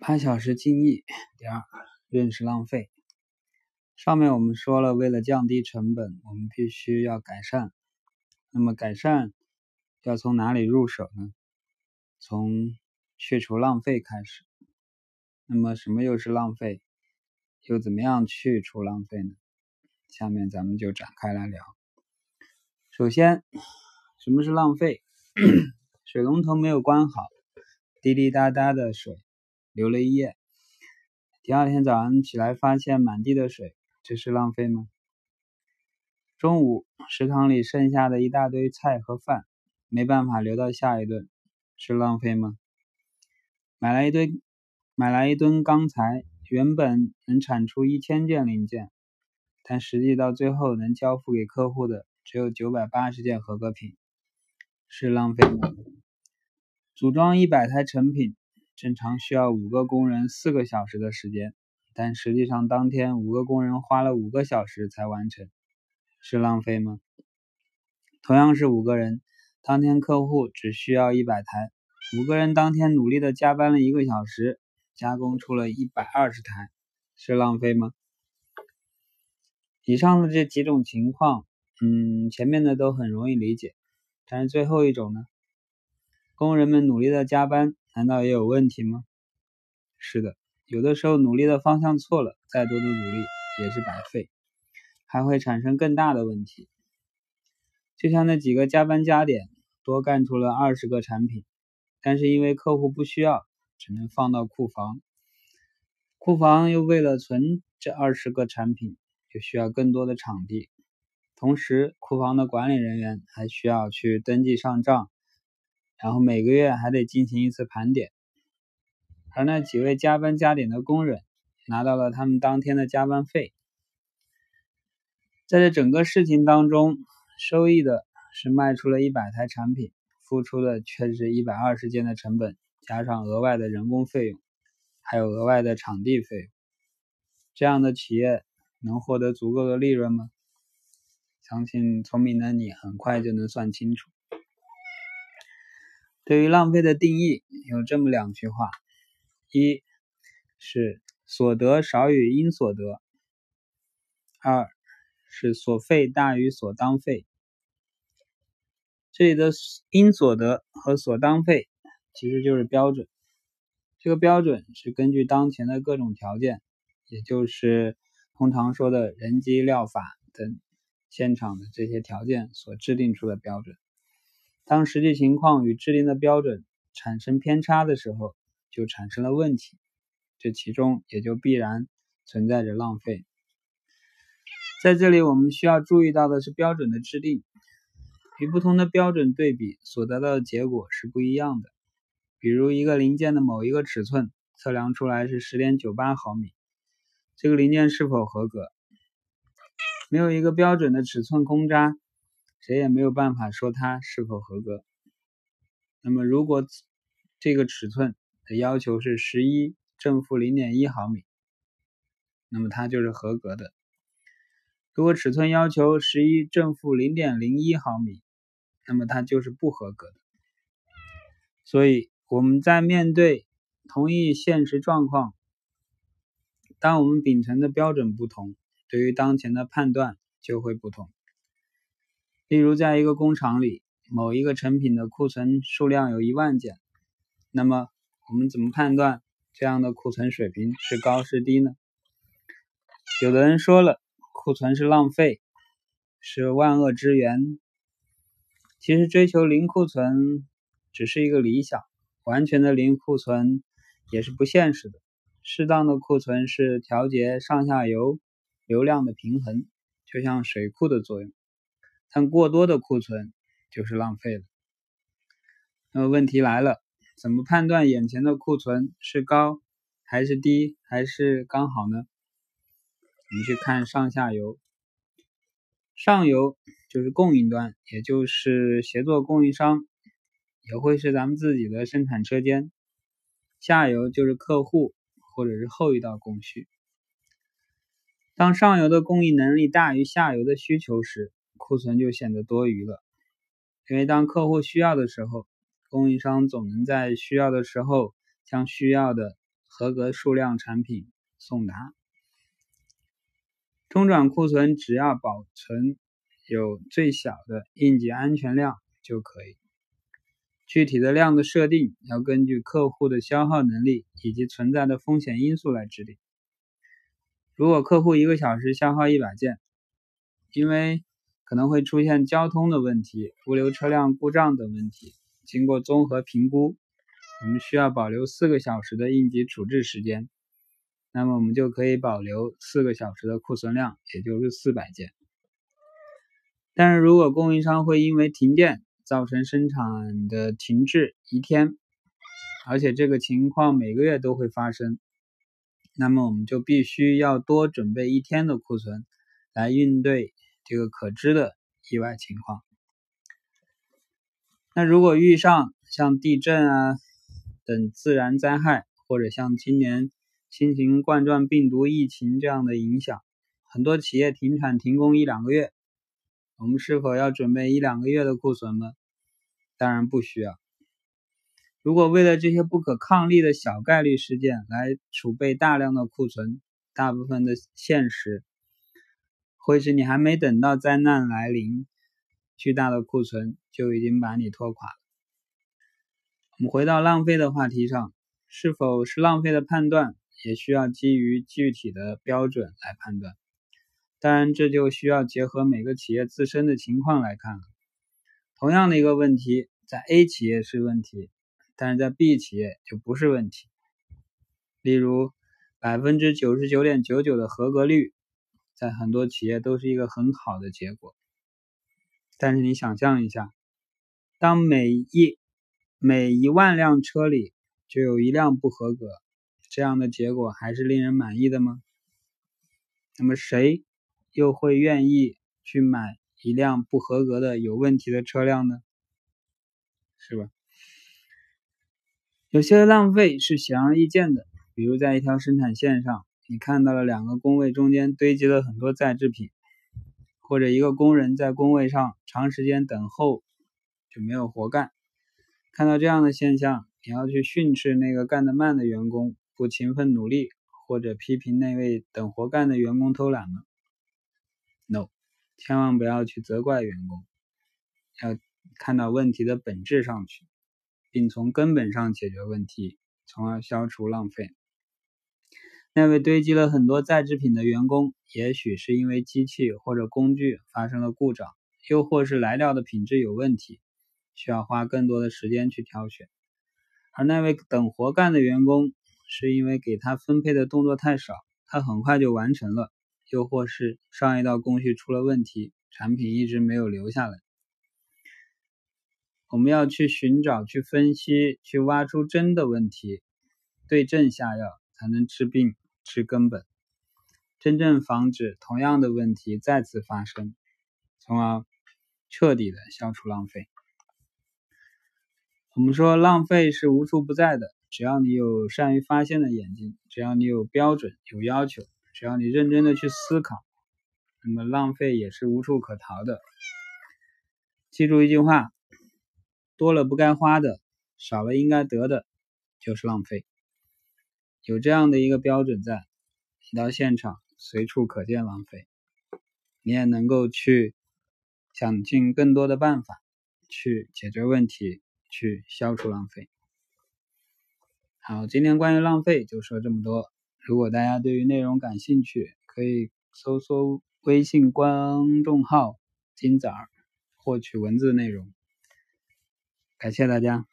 八小时精益。第二，认识浪费。上面我们说了，为了降低成本，我们必须要改善。那么改善要从哪里入手呢？从去除浪费开始。那么什么又是浪费？又怎么样去除浪费呢？下面咱们就展开来聊。首先，什么是浪费？水龙头没有关好，滴滴答答的水。流了一夜，第二天早上起来发现满地的水，这是浪费吗？中午食堂里剩下的一大堆菜和饭，没办法留到下一顿，是浪费吗？买来一堆，买来一吨钢材，原本能产出一千件零件，但实际到最后能交付给客户的只有九百八十件合格品，是浪费吗？组装一百台成品。正常需要五个工人四个小时的时间，但实际上当天五个工人花了五个小时才完成，是浪费吗？同样是五个人，当天客户只需要一百台，五个人当天努力的加班了一个小时，加工出了一百二十台，是浪费吗？以上的这几种情况，嗯，前面的都很容易理解，但是最后一种呢？工人们努力的加班。难道也有问题吗？是的，有的时候努力的方向错了，再多的努力也是白费，还会产生更大的问题。就像那几个加班加点，多干出了二十个产品，但是因为客户不需要，只能放到库房。库房又为了存这二十个产品，就需要更多的场地，同时库房的管理人员还需要去登记上账。然后每个月还得进行一次盘点，而那几位加班加点的工人拿到了他们当天的加班费。在这整个事情当中，收益的是卖出了一百台产品，付出的却是一百二十件的成本，加上额外的人工费用，还有额外的场地费用。这样的企业能获得足够的利润吗？相信聪明的你很快就能算清楚。对于浪费的定义有这么两句话：一是所得少于应所得；二是所费大于所当费。这里的应所得和所当费其实就是标准，这个标准是根据当前的各种条件，也就是通常说的人机料法等现场的这些条件所制定出的标准。当实际情况与制定的标准产生偏差的时候，就产生了问题，这其中也就必然存在着浪费。在这里，我们需要注意到的是标准的制定与不同的标准对比所得到的结果是不一样的。比如，一个零件的某一个尺寸测量出来是十点九八毫米，这个零件是否合格？没有一个标准的尺寸公渣。谁也没有办法说它是否合格。那么，如果这个尺寸的要求是十一正负零点一毫米，那么它就是合格的；如果尺寸要求十一正负零点零一毫米，那么它就是不合格的。所以，我们在面对同一现实状况，当我们秉承的标准不同，对于当前的判断就会不同。例如，在一个工厂里，某一个成品的库存数量有一万件，那么我们怎么判断这样的库存水平是高是低呢？有的人说了，库存是浪费，是万恶之源。其实，追求零库存只是一个理想，完全的零库存也是不现实的。适当的库存是调节上下游流量的平衡，就像水库的作用。但过多的库存就是浪费了。那么问题来了，怎么判断眼前的库存是高还是低还是刚好呢？我们去看上下游。上游就是供应端，也就是协作供应商，也会是咱们自己的生产车间。下游就是客户或者是后一道工序。当上游的供应能力大于下游的需求时，库存就显得多余了，因为当客户需要的时候，供应商总能在需要的时候将需要的合格数量产品送达。中转库存只要保存有最小的应急安全量就可以。具体的量的设定要根据客户的消耗能力以及存在的风险因素来制定。如果客户一个小时消耗一百件，因为可能会出现交通的问题、物流车辆故障等问题，经过综合评估，我们需要保留四个小时的应急处置时间，那么我们就可以保留四个小时的库存量，也就是四百件。但是如果供应商会因为停电，造成生产的停滞一天，而且这个情况每个月都会发生，那么我们就必须要多准备一天的库存，来应对这个可知的意外情况。那如果遇上像地震啊等自然灾害，或者像今年新型冠状病毒疫情这样的影响，很多企业停产停工一两个月。我们是否要准备一两个月的库存呢？当然不需要。如果为了这些不可抗力的小概率事件来储备大量的库存，大部分的现实会是你还没等到灾难来临，巨大的库存就已经把你拖垮了。我们回到浪费的话题上，是否是浪费的判断，也需要基于具体的标准来判断。当然，这就需要结合每个企业自身的情况来看了。同样的一个问题，在 A 企业是问题，但是在 B 企业就不是问题。例如，百分之九十九点九九的合格率，在很多企业都是一个很好的结果。但是你想象一下，当每一每一万辆车里就有一辆不合格，这样的结果还是令人满意的吗？那么谁？又会愿意去买一辆不合格的、有问题的车辆呢？是吧？有些浪费是显而易见的，比如在一条生产线上，你看到了两个工位中间堆积了很多在制品，或者一个工人在工位上长时间等候就没有活干。看到这样的现象，你要去训斥那个干得慢的员工不勤奋努力，或者批评那位等活干的员工偷懒吗？No，千万不要去责怪员工，要看到问题的本质上去，并从根本上解决问题，从而消除浪费。那位堆积了很多在制品的员工，也许是因为机器或者工具发生了故障，又或是来料的品质有问题，需要花更多的时间去挑选；而那位等活干的员工，是因为给他分配的动作太少，他很快就完成了。又或是上一道工序出了问题，产品一直没有留下来。我们要去寻找、去分析、去挖出真的问题，对症下药，才能治病、治根本，真正防止同样的问题再次发生，从而彻底的消除浪费。我们说浪费是无处不在的，只要你有善于发现的眼睛，只要你有标准、有要求。只要你认真的去思考，那么浪费也是无处可逃的。记住一句话：多了不该花的，少了应该得的，就是浪费。有这样的一个标准在，你到现场随处可见浪费，你也能够去想尽更多的办法去解决问题，去消除浪费。好，今天关于浪费就说这么多。如果大家对于内容感兴趣，可以搜索微信公众号“金子儿”获取文字内容。感谢大家。